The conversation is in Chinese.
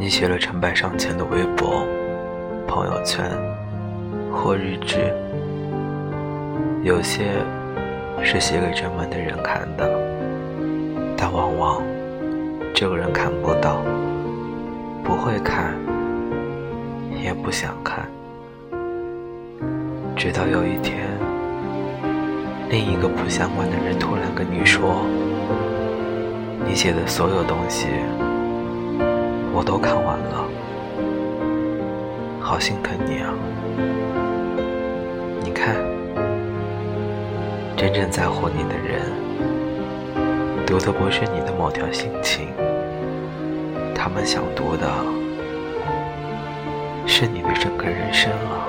你写了成百上千的微博、朋友圈或日志，有些是写给专门的人看的，但往往这个人看不到，不会看，也不想看。直到有一天，另一个不相关的人突然跟你说：“你写的所有东西，我都看完了，好心疼你啊！你看，真正在乎你的人，读的不是你的某条心情，他们想读的是你的整个人生啊！”